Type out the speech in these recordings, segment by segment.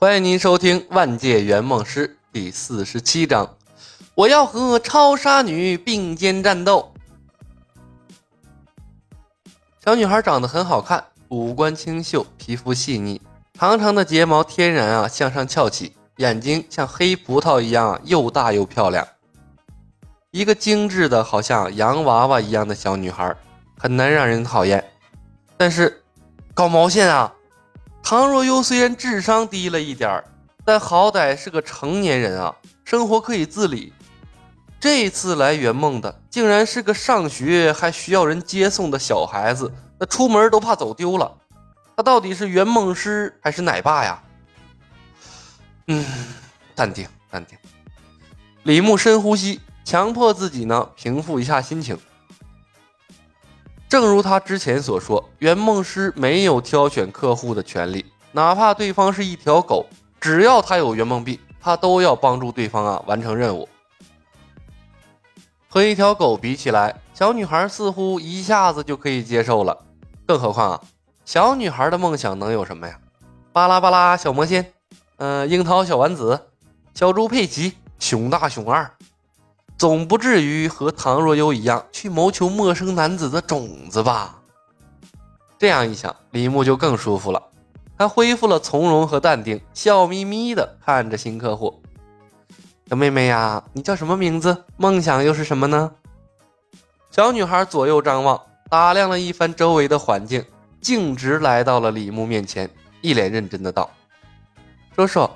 欢迎您收听《万界圆梦师》第四十七章。我要和超杀女并肩战斗。小女孩长得很好看，五官清秀，皮肤细腻，长长的睫毛天然啊向上翘起，眼睛像黑葡萄一样又大又漂亮。一个精致的好像洋娃娃一样的小女孩，很难让人讨厌。但是，搞毛线啊！唐若悠虽然智商低了一点儿，但好歹是个成年人啊，生活可以自理。这次来圆梦的，竟然是个上学还需要人接送的小孩子，那出门都怕走丢了。他到底是圆梦师还是奶爸呀？嗯，淡定，淡定。李牧深呼吸，强迫自己呢平复一下心情。正如他之前所说，圆梦师没有挑选客户的权利，哪怕对方是一条狗，只要他有圆梦币，他都要帮助对方啊完成任务。和一条狗比起来，小女孩似乎一下子就可以接受了。更何况啊，小女孩的梦想能有什么呀？巴拉巴拉小魔仙，嗯，樱桃小丸子，小猪佩奇，熊大熊二。总不至于和唐若悠一样去谋求陌生男子的种子吧？这样一想，李牧就更舒服了。他恢复了从容和淡定，笑眯眯的看着新客户：“小妹妹呀，你叫什么名字？梦想又是什么呢？”小女孩左右张望，打量了一番周围的环境，径直来到了李牧面前，一脸认真的道：“叔叔，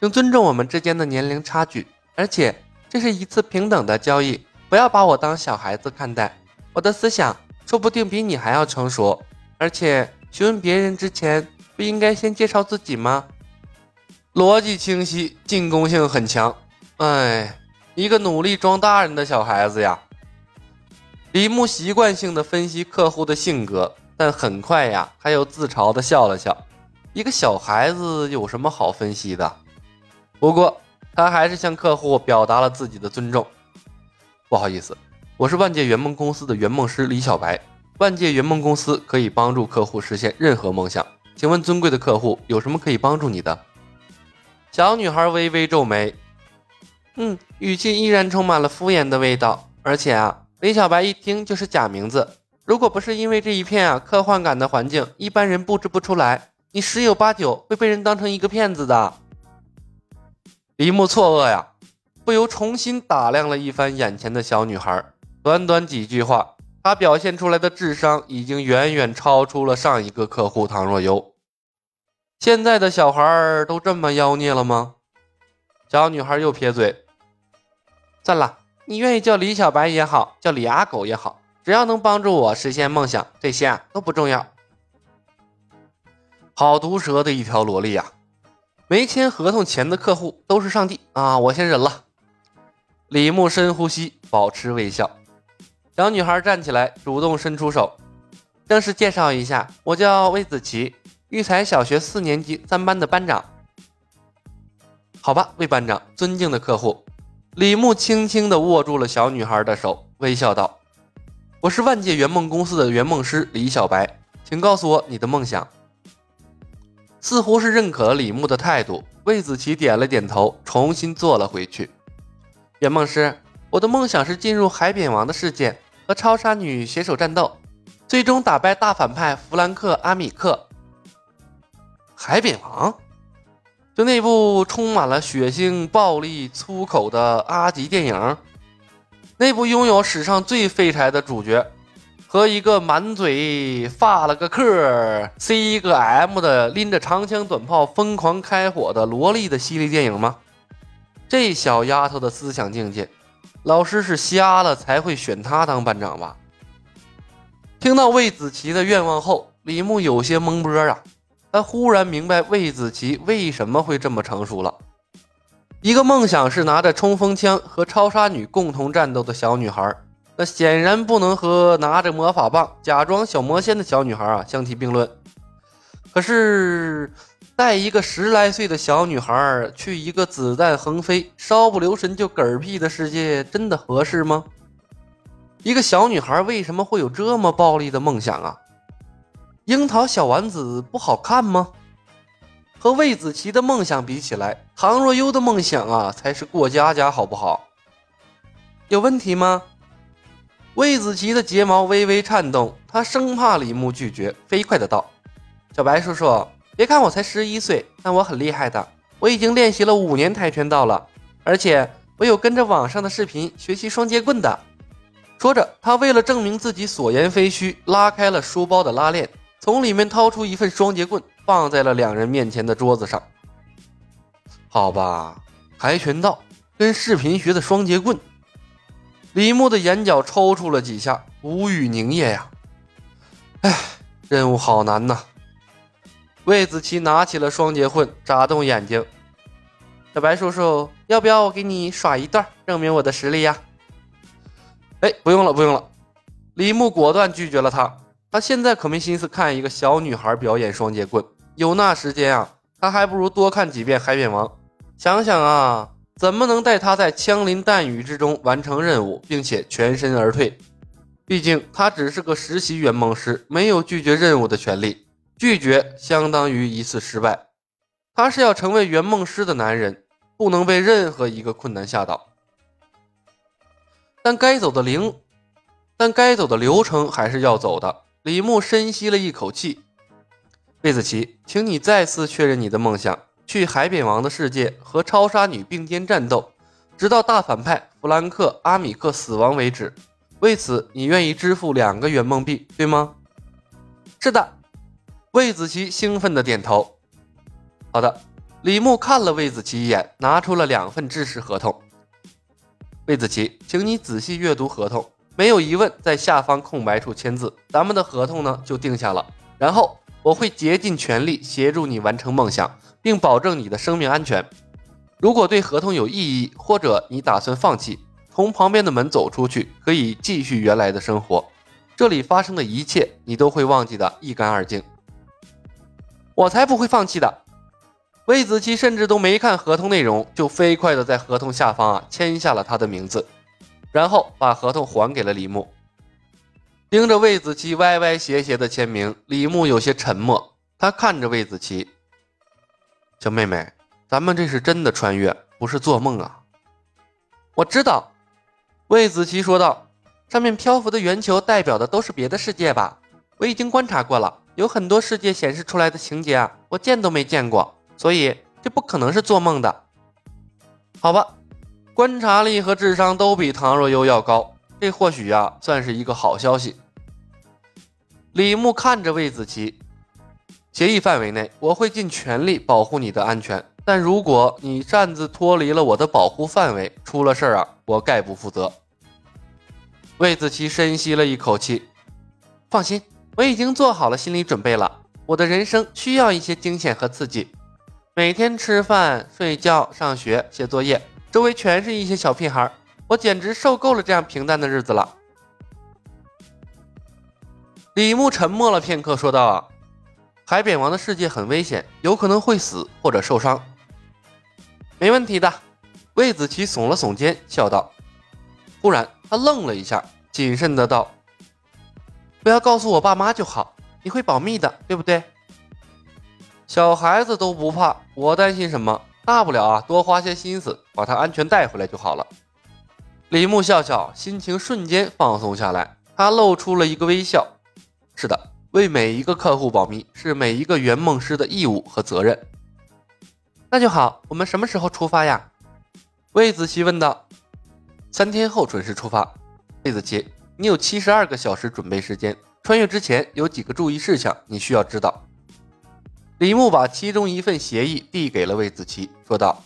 请尊重我们之间的年龄差距，而且……”这是一次平等的交易，不要把我当小孩子看待。我的思想说不定比你还要成熟，而且询问别人之前，不应该先介绍自己吗？逻辑清晰，进攻性很强。哎，一个努力装大人的小孩子呀。李牧习惯性的分析客户的性格，但很快呀，他又自嘲的笑了笑。一个小孩子有什么好分析的？不过。他还是向客户表达了自己的尊重。不好意思，我是万界圆梦公司的圆梦师李小白。万界圆梦公司可以帮助客户实现任何梦想，请问尊贵的客户有什么可以帮助你的？小女孩微微皱眉，嗯，语气依然充满了敷衍的味道。而且啊，李小白一听就是假名字。如果不是因为这一片啊科幻感的环境，一般人布置不出来，你十有八九会被人当成一个骗子的。李牧错愕呀，不由重新打量了一番眼前的小女孩。短短几句话，她表现出来的智商已经远远超出了上一个客户唐若悠。现在的小孩都这么妖孽了吗？小女孩又撇嘴：“算了，你愿意叫李小白也好，叫李阿狗也好，只要能帮助我实现梦想，这些啊都不重要。”好毒舌的一条萝莉呀！没签合同前的客户都是上帝啊！我先忍了。李牧深呼吸，保持微笑。小女孩站起来，主动伸出手，正式介绍一下，我叫魏子琪，育才小学四年级三班的班长。好吧，魏班长，尊敬的客户。李牧轻轻地握住了小女孩的手，微笑道：“我是万界圆梦公司的圆梦师李小白，请告诉我你的梦想。”似乎是认可了李牧的态度，魏子琪点了点头，重新坐了回去。圆梦师，我的梦想是进入海扁王的世界，和超杀女携手战斗，最终打败大反派弗兰克·阿米克。海扁王，就那部充满了血腥、暴力、粗口的阿吉电影，那部拥有史上最废柴的主角。和一个满嘴发了个克 C 一个 M 的拎着长枪短炮疯狂开火的萝莉的系列电影吗？这小丫头的思想境界，老师是瞎了才会选她当班长吧？听到魏子琪的愿望后，李牧有些懵波啊，他忽然明白魏子琪为什么会这么成熟了。一个梦想是拿着冲锋枪和超杀女共同战斗的小女孩。那显然不能和拿着魔法棒假装小魔仙的小女孩啊相提并论。可是带一个十来岁的小女孩去一个子弹横飞、稍不留神就嗝屁的世界，真的合适吗？一个小女孩为什么会有这么暴力的梦想啊？樱桃小丸子不好看吗？和魏子琪的梦想比起来，唐若悠的梦想啊，才是过家家，好不好？有问题吗？魏子琪的睫毛微微颤动，他生怕李牧拒绝，飞快的道：“小白叔叔，别看我才十一岁，但我很厉害的，我已经练习了五年跆拳道了，而且我有跟着网上的视频学习双截棍的。”说着，他为了证明自己所言非虚，拉开了书包的拉链，从里面掏出一份双截棍，放在了两人面前的桌子上。好吧，跆拳道跟视频学的双截棍，李牧的眼角抽搐了几下，无语凝噎呀。哎，任务好难呐。魏子琪拿起了双截棍，眨动眼睛：“小白叔叔，要不要我给你耍一段，证明我的实力呀？”哎，不用了，不用了。李牧果断拒绝了他。他现在可没心思看一个小女孩表演双截棍，有那时间啊，他还不如多看几遍《海扁王》。想想啊，怎么能带他在枪林弹雨之中完成任务，并且全身而退？毕竟他只是个实习圆梦师，没有拒绝任务的权利。拒绝相当于一次失败。他是要成为圆梦师的男人，不能被任何一个困难吓倒。但该走的灵，但该走的流程还是要走的。李牧深吸了一口气，魏子琪，请你再次确认你的梦想，去海扁王的世界和超杀女并肩战斗，直到大反派弗兰克·阿米克死亡为止。为此，你愿意支付两个圆梦币，对吗？是的。魏子琪兴奋的点头。好的。李牧看了魏子琪一眼，拿出了两份制式合同。魏子琪，请你仔细阅读合同，没有疑问，在下方空白处签字，咱们的合同呢就定下了。然后我会竭尽全力协助你完成梦想，并保证你的生命安全。如果对合同有异议，或者你打算放弃，从旁边的门走出去，可以继续原来的生活。这里发生的一切，你都会忘记的一干二净。我才不会放弃的。魏子琪甚至都没看合同内容，就飞快的在合同下方啊签下了他的名字，然后把合同还给了李牧。盯着魏子期歪歪斜斜的签名，李牧有些沉默。他看着魏子期，小妹妹，咱们这是真的穿越，不是做梦啊！我知道，魏子琪说道。上面漂浮的圆球代表的都是别的世界吧？我已经观察过了，有很多世界显示出来的情节啊，我见都没见过。所以这不可能是做梦的，好吧？观察力和智商都比唐若悠要高，这或许啊算是一个好消息。李牧看着魏子琪，协议范围内我会尽全力保护你的安全，但如果你擅自脱离了我的保护范围，出了事儿啊，我概不负责。魏子琪深吸了一口气，放心，我已经做好了心理准备了。我的人生需要一些惊险和刺激。每天吃饭、睡觉、上学、写作业，周围全是一些小屁孩，我简直受够了这样平淡的日子了。李牧沉默了片刻，说道：“，海扁王的世界很危险，有可能会死或者受伤。”没问题的，魏子琪耸了耸肩，笑道。忽然，他愣了一下，谨慎的道：“不要告诉我爸妈就好，你会保密的，对不对？”小孩子都不怕，我担心什么？大不了啊，多花些心思把他安全带回来就好了。李牧笑笑，心情瞬间放松下来，他露出了一个微笑。是的，为每一个客户保密是每一个圆梦师的义务和责任。那就好，我们什么时候出发呀？魏子琪问道。三天后准时出发。魏子琪，你有七十二个小时准备时间，穿越之前有几个注意事项你需要知道。李牧把其中一份协议递给了魏子琪，说道：“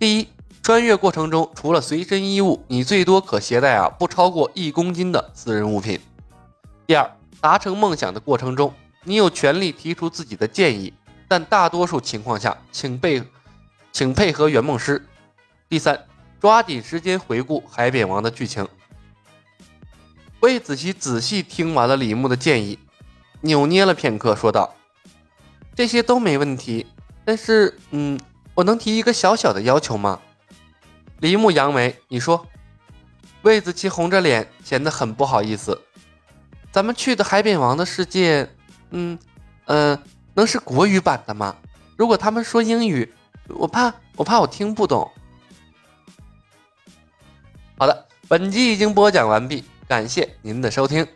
第一，穿越过程中除了随身衣物，你最多可携带啊不超过一公斤的私人物品。第二，达成梦想的过程中，你有权利提出自己的建议，但大多数情况下，请配，请配合圆梦师。第三，抓紧时间回顾《海扁王》的剧情。”魏子琪仔细听完了李牧的建议，扭捏了片刻，说道。这些都没问题，但是，嗯，我能提一个小小的要求吗？李牧扬眉，你说。魏子琪红着脸，显得很不好意思。咱们去的海扁王的世界，嗯，呃，能是国语版的吗？如果他们说英语，我怕我怕我听不懂。好的，本集已经播讲完毕，感谢您的收听。